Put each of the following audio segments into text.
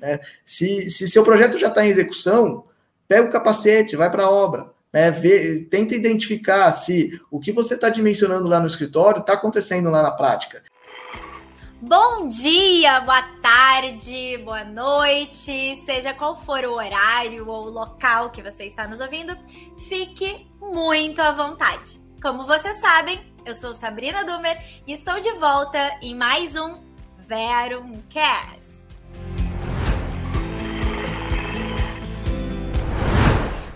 Né? Se, se seu projeto já está em execução, pega o capacete, vai para a obra. Né, vê, tenta identificar se o que você está dimensionando lá no escritório está acontecendo lá na prática. Bom dia, boa tarde, boa noite, seja qual for o horário ou o local que você está nos ouvindo, fique muito à vontade. Como vocês sabem, eu sou Sabrina Dumer e estou de volta em mais um Verumcast.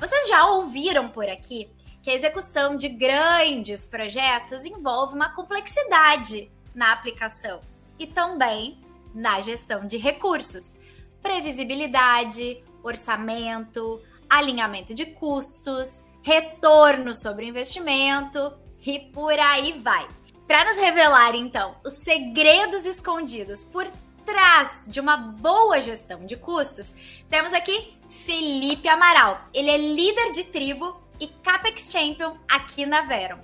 Vocês já ouviram por aqui que a execução de grandes projetos envolve uma complexidade na aplicação e também na gestão de recursos, previsibilidade, orçamento, alinhamento de custos, retorno sobre investimento e por aí vai. Para nos revelar então os segredos escondidos por trás de uma boa gestão de custos, temos aqui Felipe Amaral. Ele é líder de tribo e CAPEX Champion aqui na Veron.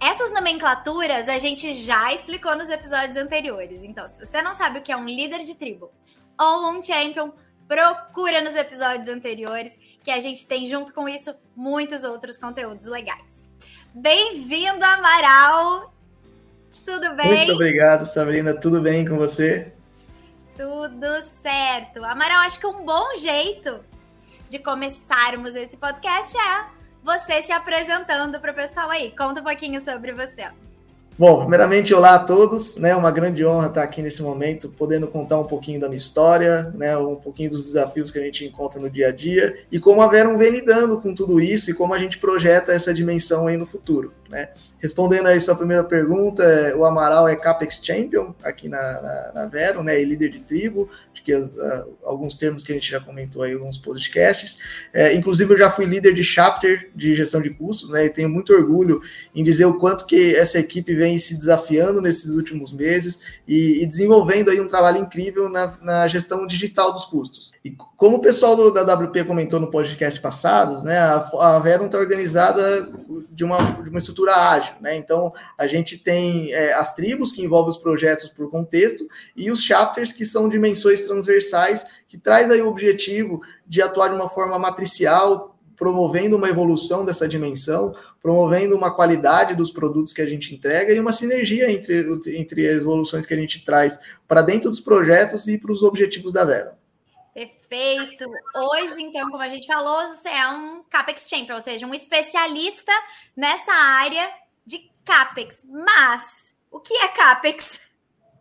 Essas nomenclaturas a gente já explicou nos episódios anteriores. Então, se você não sabe o que é um líder de tribo ou um champion, procura nos episódios anteriores, que a gente tem junto com isso muitos outros conteúdos legais. Bem-vindo, Amaral! Tudo bem? Muito obrigado, Sabrina. Tudo bem com você? Tudo certo. Amaral, acho que um bom jeito de começarmos esse podcast é você se apresentando para o pessoal aí. Conta um pouquinho sobre você. Bom, primeiramente, olá a todos, né? Uma grande honra estar aqui nesse momento, podendo contar um pouquinho da minha história, né? Um pouquinho dos desafios que a gente encontra no dia a dia e como a Verum vem lidando com tudo isso e como a gente projeta essa dimensão aí no futuro, né? Respondendo aí sua primeira pergunta, o Amaral é CAPEX Champion aqui na, na, na Vero, né, e líder de tribo, acho que as, uh, alguns termos que a gente já comentou aí em alguns podcasts. É, inclusive, eu já fui líder de chapter de gestão de custos, né, e tenho muito orgulho em dizer o quanto que essa equipe vem se desafiando nesses últimos meses e, e desenvolvendo aí um trabalho incrível na, na, gestão digital dos custos. E como o pessoal do, da WP comentou no podcast passados, né, a, a Vero está organizada de uma, de uma estrutura ágil, né? Então, a gente tem é, as tribos, que envolvem os projetos por contexto, e os chapters, que são dimensões transversais, que traz aí o objetivo de atuar de uma forma matricial, promovendo uma evolução dessa dimensão, promovendo uma qualidade dos produtos que a gente entrega e uma sinergia entre, entre as evoluções que a gente traz para dentro dos projetos e para os objetivos da Vera. Perfeito. Hoje, então, como a gente falou, você é um CAPEX Champion, ou seja, um especialista nessa área CAPEX. Mas o que é CAPEX?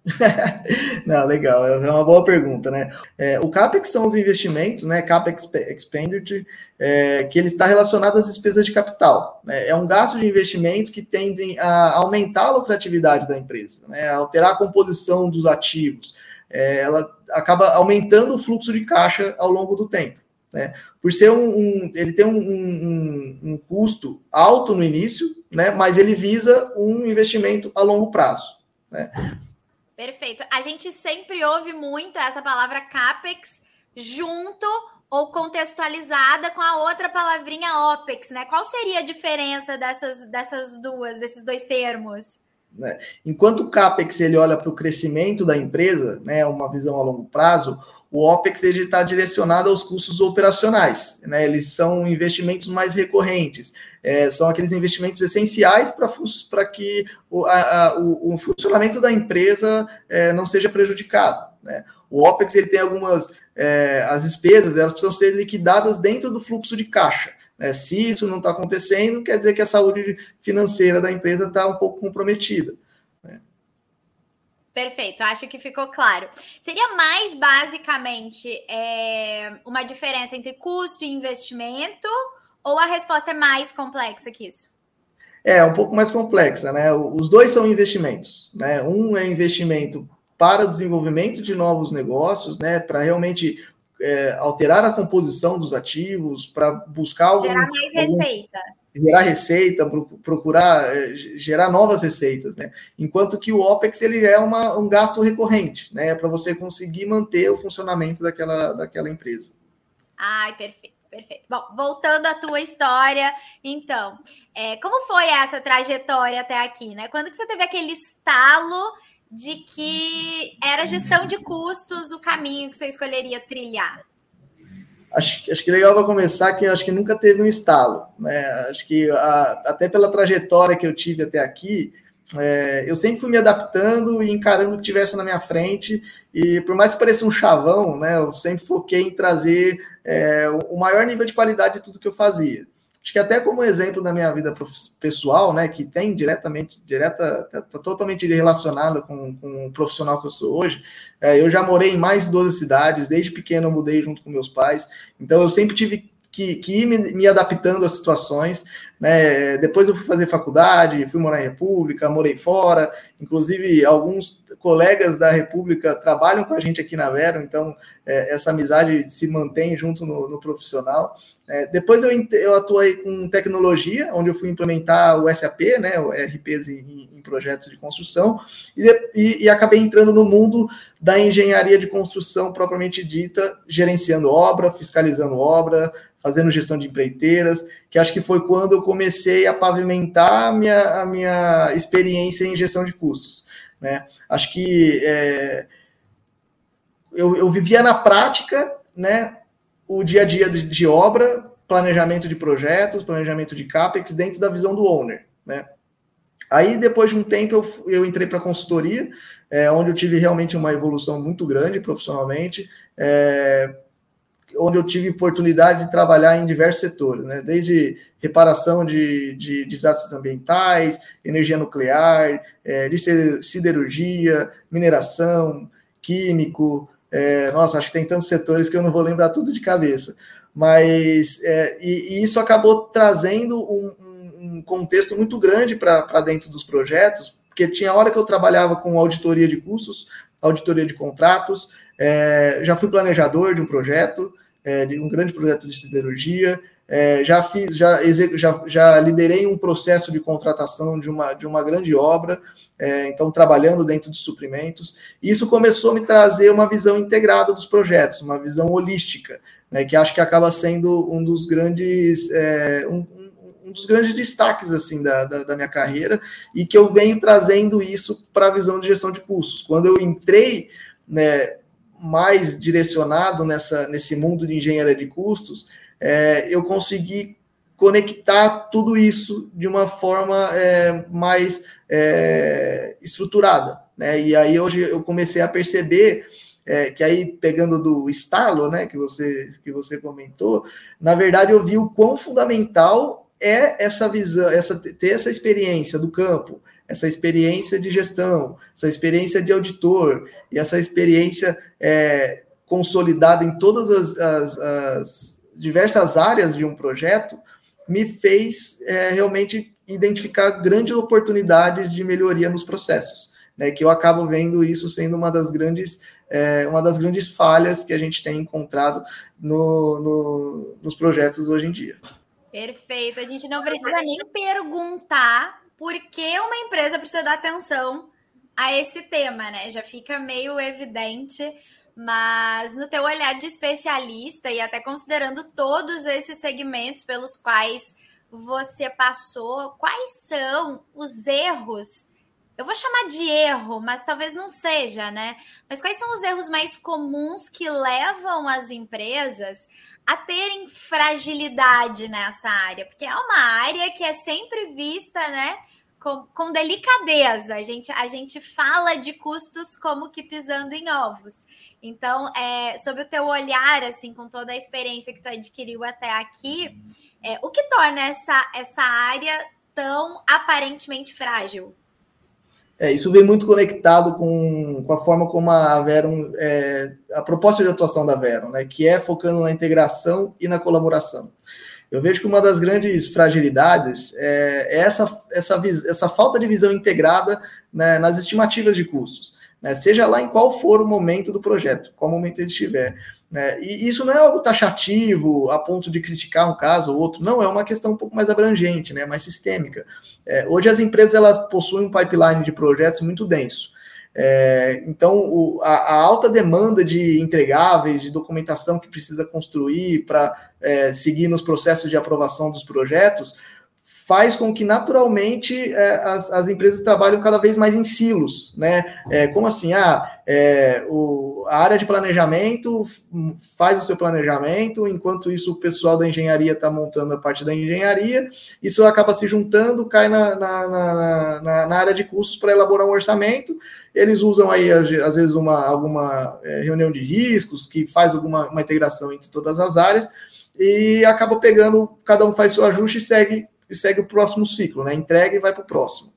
Não, legal, é uma boa pergunta, né? É, o CAPEX são os investimentos, né? CAPEX Expenditure, é, que ele está relacionado às despesas de capital. Né? É um gasto de investimento que tendem a aumentar a lucratividade da empresa, né? alterar a composição dos ativos. É, ela acaba aumentando o fluxo de caixa ao longo do tempo. Né? Por ser um, um ele tem um, um, um, custo alto no início, né? Mas ele visa um investimento a longo prazo, né? Perfeito. A gente sempre ouve muito essa palavra capex junto ou contextualizada com a outra palavrinha opex, né? Qual seria a diferença dessas, dessas duas, desses dois termos? Né? Enquanto o CAPEX ele olha para o crescimento da empresa, né, uma visão a longo prazo, o OPEX está direcionado aos custos operacionais, né? eles são investimentos mais recorrentes, é, são aqueles investimentos essenciais para que o, a, o, o, funcionamento da empresa é, não seja prejudicado. Né? O OPEX ele tem algumas, é, as despesas elas precisam ser liquidadas dentro do fluxo de caixa. Né? Se isso não está acontecendo, quer dizer que a saúde financeira da empresa está um pouco comprometida. Perfeito, acho que ficou claro. Seria mais basicamente é, uma diferença entre custo e investimento, ou a resposta é mais complexa que isso? É, um pouco mais complexa, né? Os dois são investimentos, né? Um é investimento para o desenvolvimento de novos negócios, né? Para realmente é, alterar a composição dos ativos, para buscar algum, gerar mais algum, receita gerar receita, procurar eh, gerar novas receitas, né? Enquanto que o OPEX ele é uma, um gasto recorrente, né? Para você conseguir manter o funcionamento daquela, daquela empresa. Ai, perfeito, perfeito. Bom, voltando à tua história, então, é, como foi essa trajetória até aqui, né? Quando que você teve aquele estalo de que era gestão de custos o caminho que você escolheria trilhar? Acho, acho que legal para começar que acho que nunca teve um estalo, né? Acho que a, até pela trajetória que eu tive até aqui, é, eu sempre fui me adaptando e encarando o que tivesse na minha frente, e por mais que pareça um chavão, né, eu sempre foquei em trazer é, o maior nível de qualidade de tudo que eu fazia. Acho que até como exemplo da minha vida pessoal, né, que tem diretamente, direta, tá, totalmente relacionada com, com, o profissional que eu sou hoje, é, eu já morei em mais de 12 cidades, desde pequeno eu mudei junto com meus pais, então eu sempre tive que, que ir me, me, adaptando às situações. Né? Depois eu fui fazer faculdade, fui morar em República, morei fora. Inclusive, alguns colegas da República trabalham com a gente aqui na Vero, então é, essa amizade se mantém junto no, no profissional. É, depois eu, eu atuei com tecnologia, onde eu fui implementar o SAP, né, o RPs em, em projetos de construção, e, e, e, acabei entrando no mundo da engenharia de construção propriamente dita, gerenciando obra, fiscalizando obra, fazendo gestão de empreiteiras, que acho que foi quando eu comecei a pavimentar a minha, a minha experiência em gestão de custos. Né? Acho que é, eu, eu vivia na prática né, o dia a dia de, de, obra, planejamento de projetos, planejamento de CAPEX dentro da visão do owner. Né? Aí, depois de um tempo, eu, eu entrei para consultoria, é, onde eu tive realmente uma evolução muito grande profissionalmente. É, onde eu tive oportunidade de trabalhar em diversos setores, né? desde reparação de, de desastres ambientais, energia nuclear, é, de siderurgia, mineração, químico. É, nossa, acho que tem tantos setores que eu não vou lembrar tudo de cabeça. Mas é, e, e, isso acabou trazendo um, um contexto muito grande para dentro dos projetos, porque tinha hora que eu trabalhava com auditoria de custos, auditoria de contratos, é, já fui planejador de um projeto, é, de um grande projeto de siderurgia. É, já fiz, já, já, já liderei um processo de contratação de uma, de uma grande obra, é, então trabalhando dentro de suprimentos. Isso começou a me trazer uma visão integrada dos projetos, uma visão holística, né, que acho que acaba sendo um dos grandes é, um, um dos grandes destaques assim da, da, da, minha carreira e que eu venho trazendo isso para a visão de gestão de custos. Quando eu entrei né, mais direcionado nessa, nesse mundo de engenharia de custos, é, eu consegui conectar tudo isso de uma forma é, mais é, estruturada. Né? E aí hoje eu comecei a perceber é, que aí pegando do estalo, né, que você que você comentou, na verdade eu vi o quão fundamental é essa visão, essa ter essa experiência do campo, essa experiência de gestão, essa experiência de auditor e essa experiência é, consolidada em todas as, as, as, diversas áreas de um projeto, me fez é, realmente identificar grandes oportunidades de melhoria nos processos. Né, que eu acabo vendo isso sendo uma das grandes, é, uma das grandes falhas que a gente tem encontrado no, no, nos projetos hoje em dia. Perfeito. A gente não precisa nem perguntar por que uma empresa precisa dar atenção a esse tema, né? Já fica meio evidente, mas no teu olhar de especialista e até considerando todos esses segmentos pelos quais você passou, quais são os erros? Eu vou chamar de erro, mas talvez não seja, né? Mas quais são os erros mais comuns que levam as empresas a terem fragilidade nessa área? Porque é uma área que é sempre vista, né? Com, com delicadeza. A gente, a gente fala de custos como que pisando em ovos. Então, é, sobre o teu olhar, assim, com toda a experiência que tu adquiriu até aqui, é, o que torna essa, essa área tão aparentemente frágil? É, isso vem muito conectado com, com a forma como a Veron, é, a proposta de atuação da Veron, né, que é focando na integração e na colaboração. Eu vejo que uma das grandes fragilidades é essa, essa, essa falta de visão integrada né, nas estimativas de custos, né, seja lá em qual for o momento do projeto, qual momento ele estiver. Né, e isso não é algo taxativo a ponto de criticar um caso ou outro, não, é uma questão um pouco mais abrangente, né, mais sistêmica. É, hoje as empresas elas possuem um pipeline de projetos muito denso. É, então, o, a, a, alta demanda de entregáveis, de documentação que precisa construir para é, seguir nos processos de aprovação dos projetos, faz com que naturalmente é, as, as, empresas trabalhem cada vez mais em silos, né? É, como assim? Ah, é, o, a área de planejamento faz o seu planejamento, enquanto isso o pessoal da engenharia está montando a parte da engenharia, isso acaba se juntando, cai na, na, na, na área de custos para elaborar um orçamento. Eles usam aí, às vezes, uma, alguma é, reunião de riscos que faz alguma uma integração entre todas as áreas e acaba pegando, cada um faz seu ajuste e segue, e segue o próximo ciclo, né? Entrega e vai para o próximo.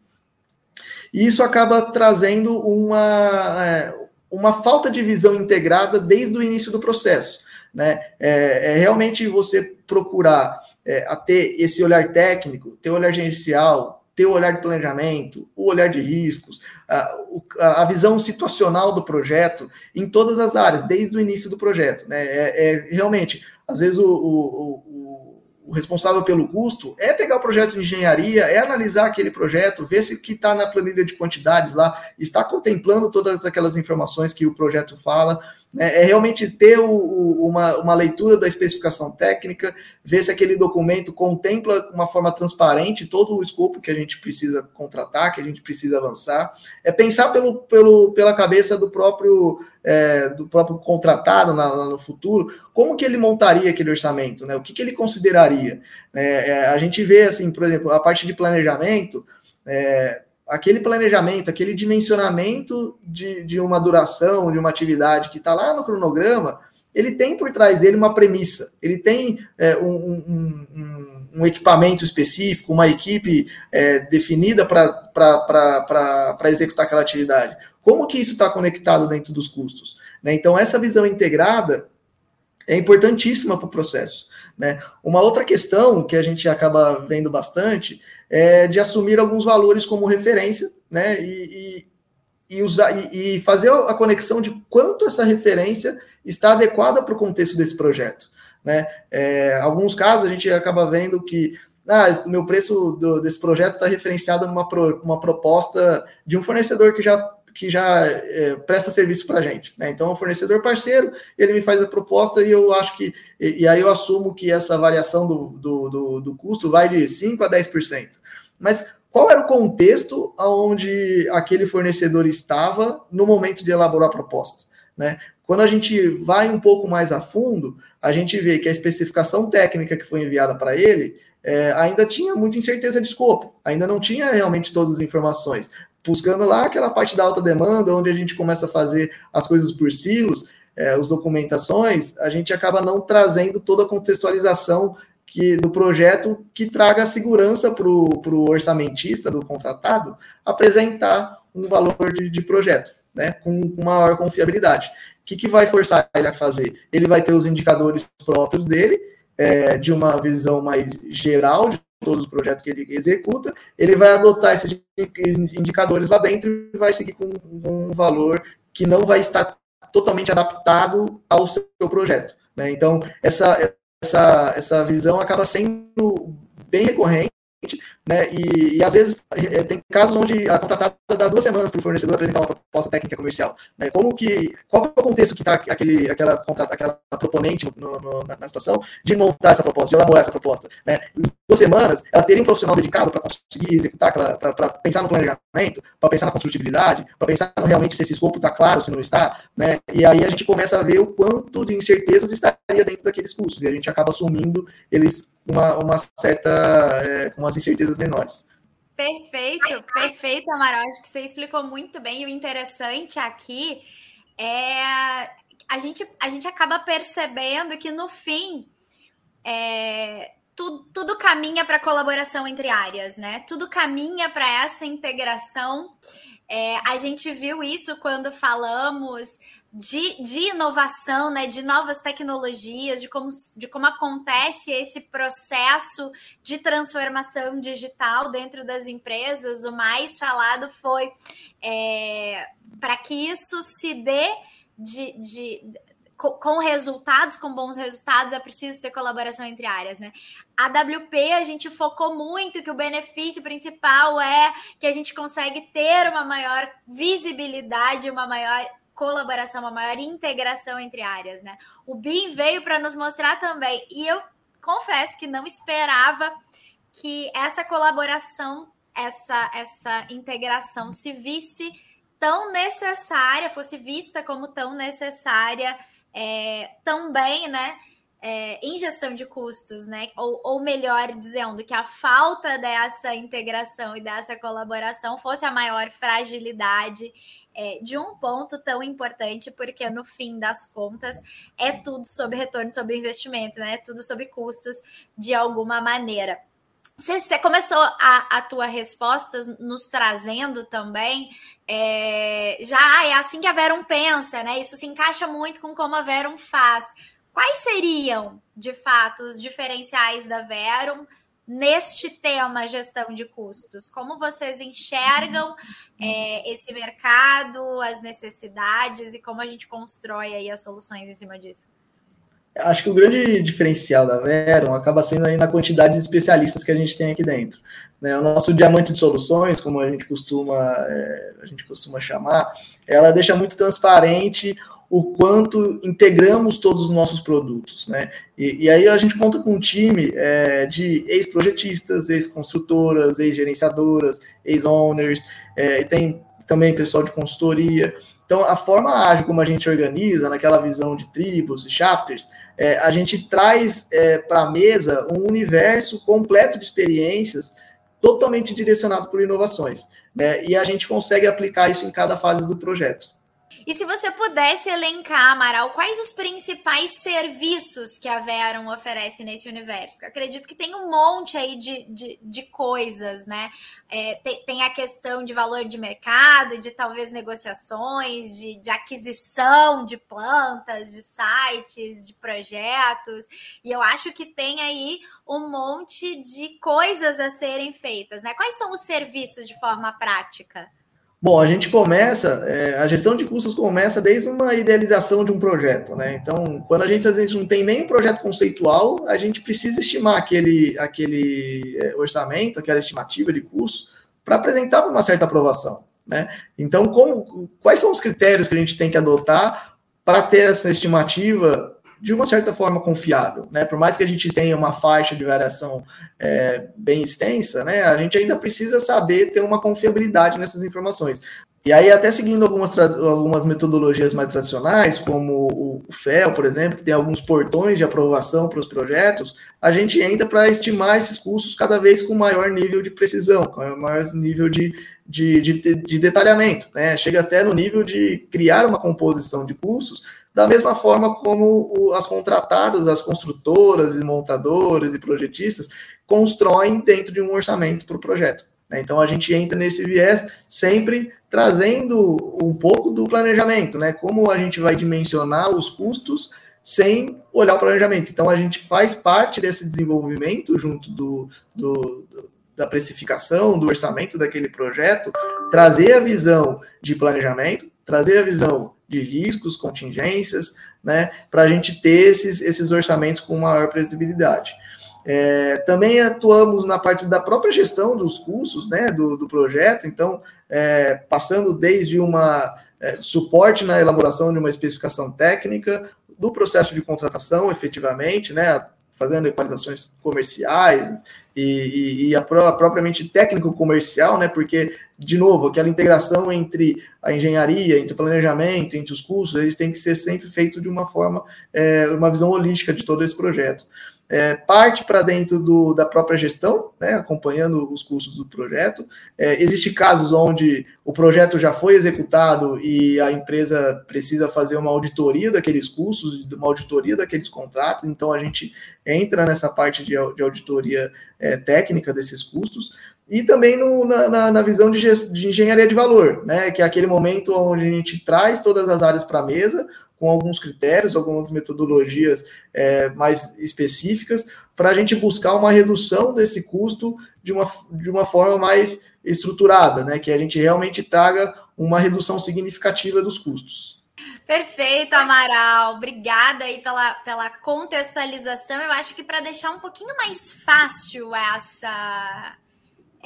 E isso acaba trazendo uma, é, uma falta de visão integrada desde o início do processo. Né? É, é realmente você procurar é, a ter esse olhar técnico, ter olhar gerencial, ter o olhar de planejamento, o olhar de riscos, a, a, visão situacional do projeto em todas as áreas, desde o início do projeto. Né? É, é realmente às vezes o, o, o, responsável pelo custo é pegar o projeto de engenharia, é analisar aquele projeto, ver se o que está na planilha de quantidades lá está contemplando todas aquelas informações que o projeto fala? É realmente ter o, uma, uma leitura da especificação técnica, ver se aquele documento contempla uma forma transparente todo o escopo que a gente precisa contratar, que a gente precisa avançar, é pensar pelo, pelo, pela cabeça do próprio, é, do próprio contratado na, no futuro, como que ele montaria aquele orçamento, né? o que, que ele consideraria. É, é, a gente vê, assim, por exemplo, a parte de planejamento, é, aquele planejamento, aquele dimensionamento de, de uma duração, de uma atividade que está lá no cronograma, ele tem por trás dele uma premissa, ele tem é, um, um, um, um, equipamento específico, uma equipe é, definida para executar aquela atividade. Como que isso está conectado dentro dos custos? Né? Então, essa visão integrada é importantíssima para o processo. Né? Uma outra questão que a gente acaba vendo bastante é de assumir alguns valores como referência né? e, e, e usar, e, e, fazer a conexão de quanto essa referência está adequada para o contexto desse projeto. Né? É, alguns casos a gente acaba vendo que ah, o meu preço do, desse projeto está referenciado numa pro, uma proposta de um fornecedor que já que já é, presta serviço para a gente. Né? Então, o fornecedor parceiro, ele me faz a proposta e eu acho que, e, e aí eu assumo que essa variação do, do, do, do, custo vai de 5% a 10%. Mas qual era o contexto onde aquele fornecedor estava no momento de elaborar a proposta? Né? Quando a gente vai um pouco mais a fundo, a gente vê que a especificação técnica que foi enviada para ele é, ainda tinha muita incerteza de escopo, ainda não tinha realmente todas as informações buscando lá aquela parte da alta demanda, onde a gente começa a fazer as coisas por silos, é, as documentações, a gente acaba não trazendo toda a contextualização que, do projeto que traga segurança para o orçamentista do contratado apresentar um valor de, de projeto, né, com, com maior confiabilidade. O que, que vai forçar ele a fazer? Ele vai ter os indicadores próprios dele, é, de uma visão mais geral de todos os projetos que ele executa, ele vai adotar esses indicadores lá dentro e vai seguir com um valor que não vai estar totalmente adaptado ao seu projeto. Né? Então, essa, essa, essa visão acaba sendo bem recorrente né? E, e às vezes é, tem casos onde a contratada dá duas semanas para o fornecedor apresentar uma proposta técnica comercial. Né? Como que, qual é o contexto que está aquele, aquela, aquela proponente no, no, na, na, situação de montar essa proposta, de elaborar essa proposta? Né? Em duas semanas, ela teria um profissional dedicado para conseguir executar, para pensar no planejamento, para pensar na construtibilidade, para pensar realmente se esse escopo está claro, se não está. Né? E aí a gente começa a ver o quanto de incertezas estaria dentro daqueles custos. E a gente acaba assumindo eles uma, uma certa, é, umas incertezas menores. Perfeito, perfeito, Amaral. Acho que você explicou muito bem. O interessante aqui é a gente, a gente acaba percebendo que no fim é, tudo, tudo caminha para colaboração entre áreas, né? Tudo caminha para essa integração. É, a gente viu isso quando falamos de, de inovação, né, de novas tecnologias, de como, de como acontece esse processo de transformação digital dentro das empresas. O mais falado foi é, para que isso se dê de, de com, resultados, com bons resultados, é preciso ter colaboração entre áreas, né? A WP a gente focou muito que o benefício principal é que a gente consegue ter uma maior visibilidade, uma maior colaboração, uma maior integração entre áreas, né? O BIM veio para nos mostrar também, e eu confesso que não esperava que essa colaboração, essa, essa integração se visse tão necessária, fosse vista como tão necessária é, também, né? É, em gestão de custos, né? Ou, ou, melhor dizendo, que a falta dessa integração e dessa colaboração fosse a maior fragilidade é, de um ponto tão importante, porque no fim das contas é tudo sobre retorno sobre investimento, né? É tudo sobre custos de alguma maneira. Você começou a, a tua resposta nos trazendo também é, já é assim que a Verum pensa, né? Isso se encaixa muito com como a Verum faz. Quais seriam, de fato, os diferenciais da Verum neste tema gestão de custos? Como vocês enxergam é, esse mercado, as necessidades e como a gente constrói aí as soluções em cima disso? acho que o grande diferencial da Veron acaba sendo aí na quantidade de especialistas que a gente tem aqui dentro. Né? O nosso diamante de soluções, como a gente costuma, é, a gente costuma chamar, ela deixa muito transparente o quanto integramos todos os nossos produtos, né? E, e aí a gente conta com um time é, de ex-projetistas, ex-construtoras, ex-gerenciadoras, ex-owners, é, tem também pessoal de consultoria. Então, a forma ágil como a gente organiza, naquela visão de tribos e chapters, é, a gente traz é, para a mesa um universo completo de experiências totalmente direcionado por inovações. Né? E a gente consegue aplicar isso em cada fase do projeto. E se você pudesse elencar, Amaral, quais os principais serviços que a Verum oferece nesse universo? Porque acredito que tem um monte aí de, de, de coisas, né? É, tem, tem, a questão de valor de mercado, de talvez negociações, de, de aquisição de plantas, de sites, de projetos. E eu acho que tem aí um monte de coisas a serem feitas, né? Quais são os serviços de forma prática? Bom, a gente começa, é, a gestão de custos começa desde uma idealização de um projeto, né? Então, quando a gente às vezes não tem nem um projeto conceitual, a gente precisa estimar aquele, aquele é, orçamento, aquela estimativa de custos, para apresentar uma certa aprovação, né? Então, como, quais são os critérios que a gente tem que adotar para ter essa estimativa de uma certa forma confiável, né? Por mais que a gente tenha uma faixa de variação é, bem extensa, né? A gente ainda precisa saber ter uma confiabilidade nessas informações. E aí, até seguindo algumas, algumas metodologias mais tradicionais, como o FEL, por exemplo, que tem alguns portões de aprovação para os projetos, a gente entra para estimar esses custos cada vez com maior nível de precisão, com maior nível de, de, de, de detalhamento. Né? Chega até no nível de criar uma composição de custos da mesma forma como as contratadas, as construtoras e montadoras e projetistas constroem dentro de um orçamento para o projeto. Né? Então a gente entra nesse viés sempre trazendo um pouco do planejamento, né? Como a gente vai dimensionar os custos sem olhar o planejamento. Então a gente faz parte desse desenvolvimento junto do, do, do da precificação, do orçamento daquele projeto, trazer a visão de planejamento, trazer a visão de riscos, contingências, né, para a gente ter esses, esses orçamentos com maior previsibilidade. É, também atuamos na parte da própria gestão dos custos né, do, do projeto, então, é, passando desde uma é, suporte na elaboração de uma especificação técnica, do processo de contratação, efetivamente, né, fazendo equalizações comerciais e, e, e a, pró propriamente técnico-comercial, né? Porque, de novo, aquela integração entre a engenharia, entre o planejamento, entre os cursos, eles têm que ser sempre feitos de uma forma, é, uma visão holística de todo esse projeto é, parte para dentro do, da própria gestão, né, acompanhando os custos do projeto. É, Existem casos onde o projeto já foi executado e a empresa precisa fazer uma auditoria daqueles custos, uma auditoria daqueles contratos, então a gente entra nessa parte de, de auditoria é, técnica desses custos. E também no, na, na, visão de, de engenharia de valor, né, que é aquele momento onde a gente traz todas as áreas para a mesa, com alguns critérios, algumas metodologias é, mais específicas, para a gente buscar uma redução desse custo de uma, de uma forma mais estruturada, né? Que a gente realmente traga uma redução significativa dos custos. Perfeito, Amaral. Obrigada aí pela, pela contextualização. Eu acho que para deixar um pouquinho mais fácil essa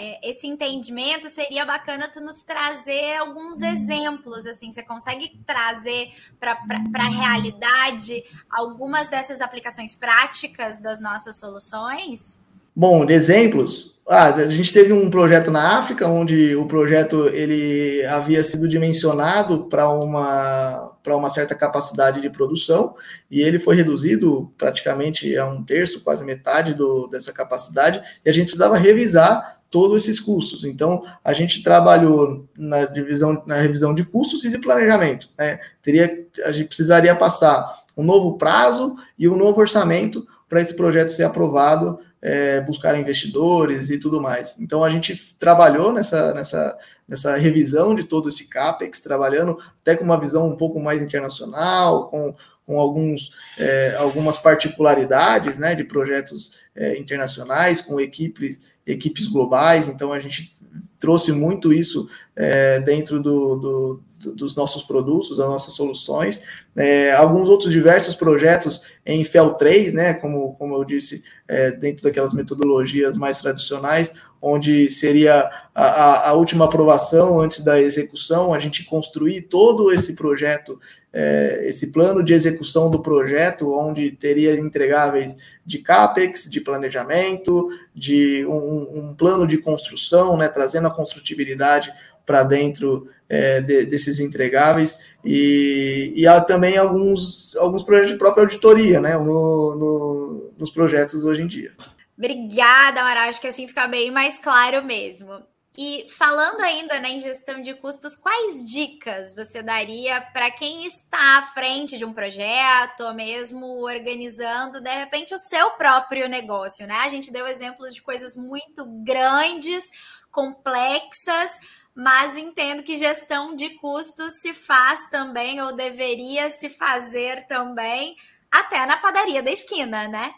é, esse entendimento, seria bacana tu nos trazer alguns exemplos, assim, você consegue trazer para a realidade algumas dessas aplicações práticas das nossas soluções? Bom, exemplos, ah, a gente teve um projeto na África, onde o projeto ele havia sido dimensionado para uma, uma certa capacidade de produção, e ele foi reduzido praticamente a um terço, quase metade do, dessa capacidade, e a gente precisava revisar todos esses custos. Então, a gente trabalhou na divisão, na revisão de custos e de planejamento. Né? Teria, a gente precisaria passar um novo prazo e um novo orçamento para esse projeto ser aprovado é, buscar investidores e tudo mais. Então a gente trabalhou nessa, nessa, nessa revisão de todo esse CAPEX, trabalhando até com uma visão um pouco mais internacional, com, com alguns, é, algumas particularidades né, de projetos é, internacionais, com equipes, equipes globais. Então a gente trouxe muito isso é, dentro do, do dos nossos produtos, das nossas soluções. É, alguns outros diversos projetos em FEL 3, né, como, como eu disse, é, dentro daquelas metodologias mais tradicionais, onde seria a, a, última aprovação antes da execução, a gente construir todo esse projeto, é, esse plano de execução do projeto, onde teria entregáveis de CAPEX, de planejamento, de um, um plano de construção, né, trazendo a construtibilidade para dentro é, de, desses entregáveis e, e, há também alguns, alguns projetos de própria auditoria né, no, no, nos projetos hoje em dia. Obrigada, Amaral. Acho que assim fica bem mais claro mesmo. E falando ainda né, em gestão de custos, quais dicas você daria para quem está à frente de um projeto, ou mesmo organizando, de repente, o seu próprio negócio? Né? A gente deu exemplos de coisas muito grandes, complexas, mas entendo que gestão de custos se faz também, ou deveria se fazer também, até na padaria da esquina, né?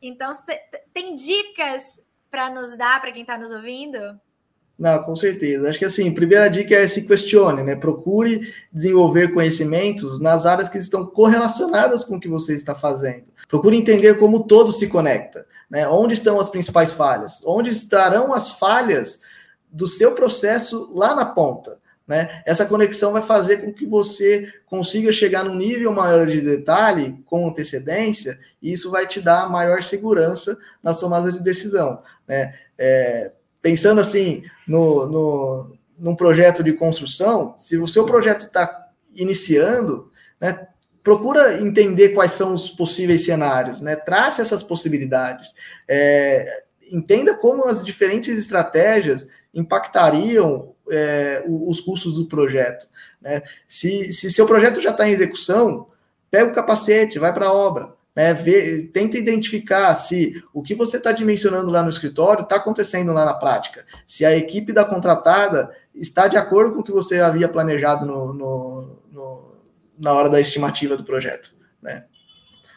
Então, tem dicas para nos dar para quem está nos ouvindo? Não, com certeza. Acho que assim, primeira dica é se questione, né? Procure desenvolver conhecimentos nas áreas que estão correlacionadas com o que você está fazendo. Procure entender como todo se conecta, né? Onde estão as principais falhas? Onde estarão as falhas do seu processo lá na ponta. Né? Essa conexão vai fazer com que você consiga chegar num nível maior de detalhe com antecedência, e isso vai te dar maior segurança na tomada de decisão. Né? É, pensando assim no, no, num projeto de construção, se o seu projeto está iniciando, né, procura entender quais são os possíveis cenários, né? trace essas possibilidades. É, entenda como as diferentes estratégias impactariam é, os custos do projeto. Né? Se, se seu projeto já está em execução, pega o capacete, vai para a obra. Né? Tenta identificar se o que você está dimensionando lá no escritório está acontecendo lá na prática. Se a equipe da contratada está de acordo com o que você havia planejado no, no, no, na hora da estimativa do projeto. Né?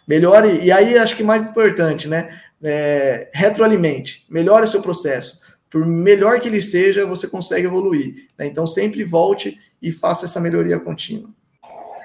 Melhore, e aí acho que mais importante, né? É, retroalimente, melhore o seu processo por melhor que ele seja, você consegue evoluir. Né? Então, sempre volte e faça essa melhoria contínua.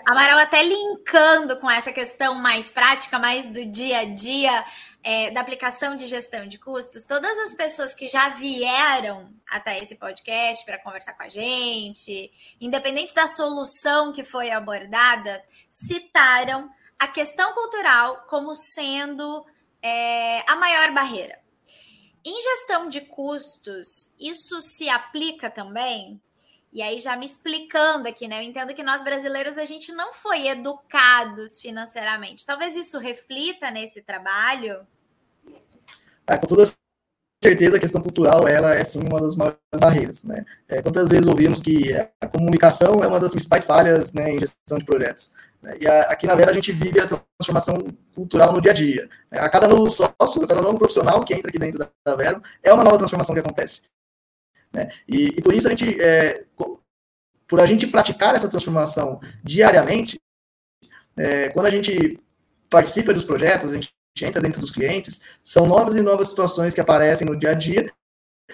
Amaral, até linkando com essa questão mais prática, mais do dia a dia, é, da aplicação de gestão de custos, todas as pessoas que já vieram até esse podcast para conversar com a gente, independente da solução que foi abordada, citaram a questão cultural como sendo é, a maior barreira. Em gestão de custos, isso se aplica também? E aí, já me explicando aqui, né? Eu entendo que nós brasileiros a gente não foi educados financeiramente. Talvez isso reflita nesse trabalho? É, com toda certeza, a questão cultural ela é sim uma das maiores barreiras. Né? É, quantas vezes ouvimos que a comunicação é uma das principais falhas né, em gestão de projetos? Né? E aqui na Vera a gente vive a transformação cultural no dia a dia. Né? A cada novo sócio, a cada novo profissional que entra aqui dentro da Vera, é uma nova transformação que acontece. Né? E, e, por isso a gente, é, por a gente praticar essa transformação diariamente, é, quando a gente participa dos projetos, a gente entra dentro dos clientes, são novas e novas situações que aparecem no dia a dia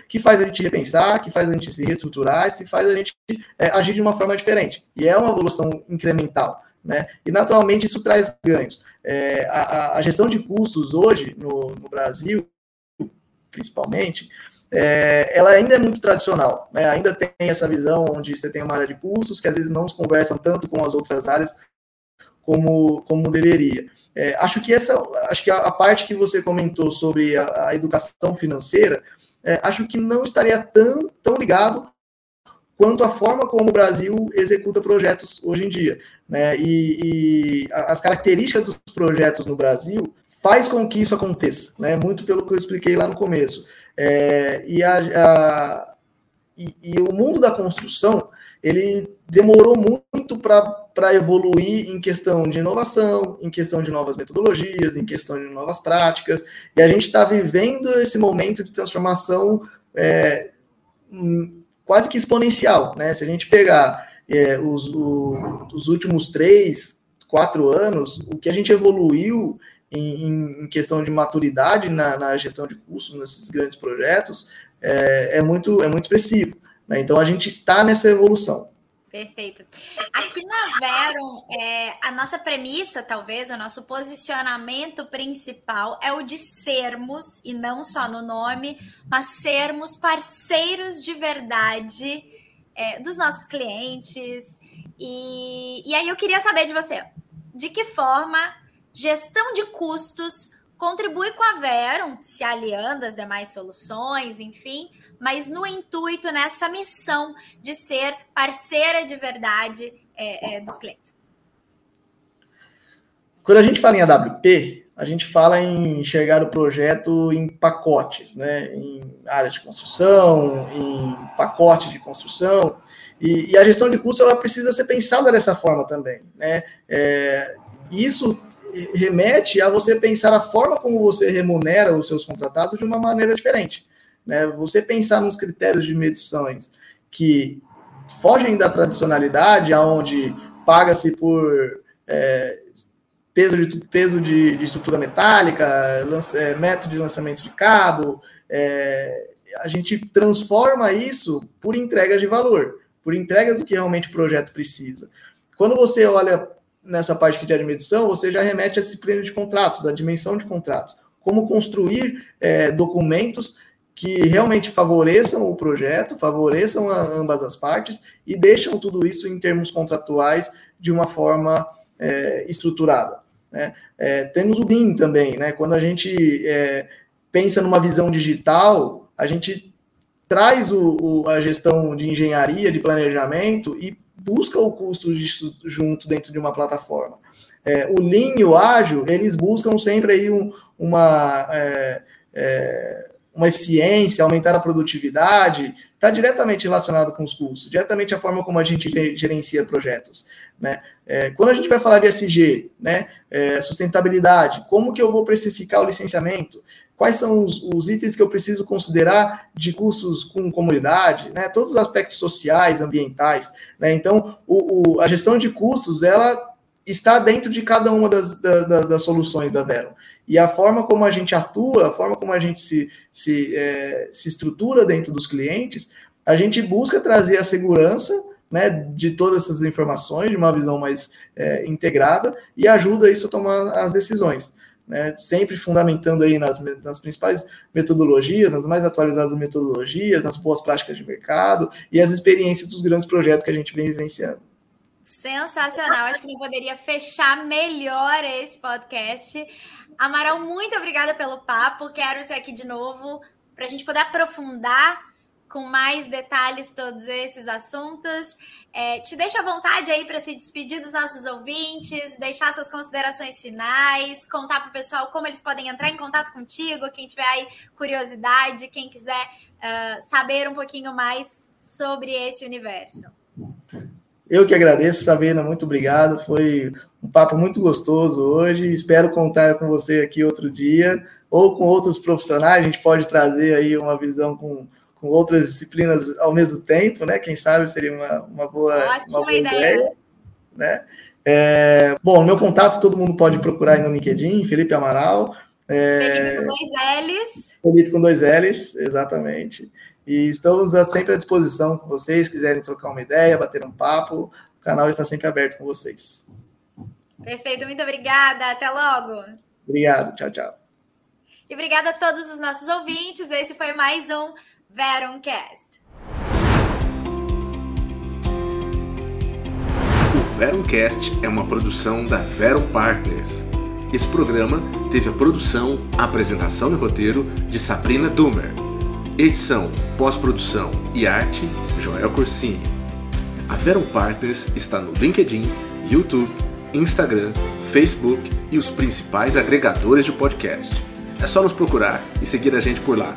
que faz a gente repensar, que faz a gente se reestruturar, que faz a gente é, agir de uma forma diferente. E é uma evolução incremental. Né? E, naturalmente, isso traz ganhos. É, a, a, gestão de custos hoje no, no Brasil, principalmente, é, ela ainda é muito tradicional. Né? Ainda tem essa visão onde você tem uma área de custos que às vezes não se conversam tanto com as outras áreas, como, como deveria. É, acho que essa, acho que a, a, parte que você comentou sobre a, a educação financeira, é, acho que não estaria tão, tão ligado quanto a forma como o Brasil executa projetos hoje em dia. Né? E, e as características dos projetos no Brasil faz com que isso aconteça, né? muito pelo que eu expliquei lá no começo. É, e, a, a e, e, o mundo da construção, ele demorou muito para evoluir em questão de inovação, em questão de novas metodologias, em questão de novas práticas, e a gente está vivendo esse momento de transformação é, quase que exponencial, né? Se a gente pegar é, os, o, os últimos três, quatro anos, o que a gente evoluiu em, em questão de maturidade na, na, gestão de custos nesses grandes projetos é, é muito, é muito expressivo. Né? Então a gente está nessa evolução. Perfeito. Aqui na Veron, é, a nossa premissa, talvez, o nosso posicionamento principal é o de sermos, e não só no nome, mas sermos parceiros de verdade é, dos nossos clientes. E, e aí eu queria saber de você, de que forma gestão de custos contribui com a Veron, se aliando às demais soluções, enfim, mas no intuito, nessa missão de ser parceira de verdade é, é, dos clientes. Quando a gente fala em AWP, a gente fala em enxergar o projeto em pacotes, né? em áreas de construção, em pacote de construção, e, e, a gestão de custo ela precisa ser pensada dessa forma também. Né? É, isso remete a você pensar a forma como você remunera os seus contratados de uma maneira diferente. Né? Você pensar nos critérios de medições que fogem da tradicionalidade, aonde paga-se por é, peso, de, peso de, de estrutura metálica, lance, é, método de lançamento de cabo, é, a gente transforma isso por entregas de valor, por entregas do que realmente o projeto precisa. Quando você olha nessa parte de medição, você já remete à disciplina de contratos, à dimensão de contratos, como construir é, documentos que realmente favoreçam o projeto, favoreçam a, ambas as partes e deixam tudo isso em termos contratuais de uma forma é, estruturada. Né? É, temos o BIM também, né? quando a gente é, pensa numa visão digital, a gente traz o, o, a gestão de engenharia, de planejamento e busca o custo disso junto dentro de uma plataforma. É, o Lean e o Ágil, eles buscam sempre aí um, uma é, é, uma eficiência, aumentar a produtividade, está diretamente relacionado com os custos, diretamente a forma como a gente gerencia projetos. Né? É, quando a gente vai falar de SG, né, é, sustentabilidade, como que eu vou precificar o licenciamento? Quais são os, os, itens que eu preciso considerar de custos com comunidade, né? todos os aspectos sociais, ambientais. Né? Então, o, o, a gestão de custos, ela está dentro de cada uma das, da, das soluções da Veron. E a forma como a gente atua, a forma como a gente se, se, é, se estrutura dentro dos clientes, a gente busca trazer a segurança né, de todas essas informações, de uma visão mais é, integrada, e ajuda isso a tomar as decisões. Né, sempre fundamentando aí nas, nas principais metodologias, nas mais atualizadas metodologias, nas boas práticas de mercado e as experiências dos grandes projetos que a gente vem vivenciando. Sensacional. Acho que não poderia fechar melhor esse podcast. Amaral, muito obrigada pelo papo. Quero ser aqui de novo para a gente poder aprofundar com mais detalhes todos esses assuntos. É, te deixo à vontade aí para se despedir dos nossos ouvintes, deixar suas considerações finais, contar para o pessoal como eles podem entrar em contato contigo, quem tiver aí curiosidade, quem quiser uh, saber um pouquinho mais sobre esse universo. Eu que agradeço, Sabina, muito obrigado. Foi um papo muito gostoso hoje. Espero contar com você aqui outro dia, ou com outros profissionais. A gente pode trazer aí uma visão com, com outras disciplinas ao mesmo tempo, né? Quem sabe seria uma, uma boa, Ótima uma boa ideia. ideia né? É, bom, meu contato todo mundo pode procurar aí no LinkedIn, Felipe Amaral. É, Felipe com dois L's. Felipe com dois L's, exatamente. E estamos sempre à disposição com vocês, quiserem trocar uma ideia, bater um papo, o canal está sempre aberto com vocês. Perfeito, muito obrigada. Até logo. Obrigado, tchau, tchau. E obrigada a todos os nossos ouvintes. Esse foi mais um Veroncast. Veroncast é uma produção da Veron Partners. Esse programa teve a produção, a apresentação e roteiro de Sabrina Dumer. Edição, pós-produção e arte, Joel Corsini. A Veron Partners está no LinkedIn, YouTube, Instagram, Facebook e os principais agregadores de podcast. É só nos procurar e seguir a gente por lá.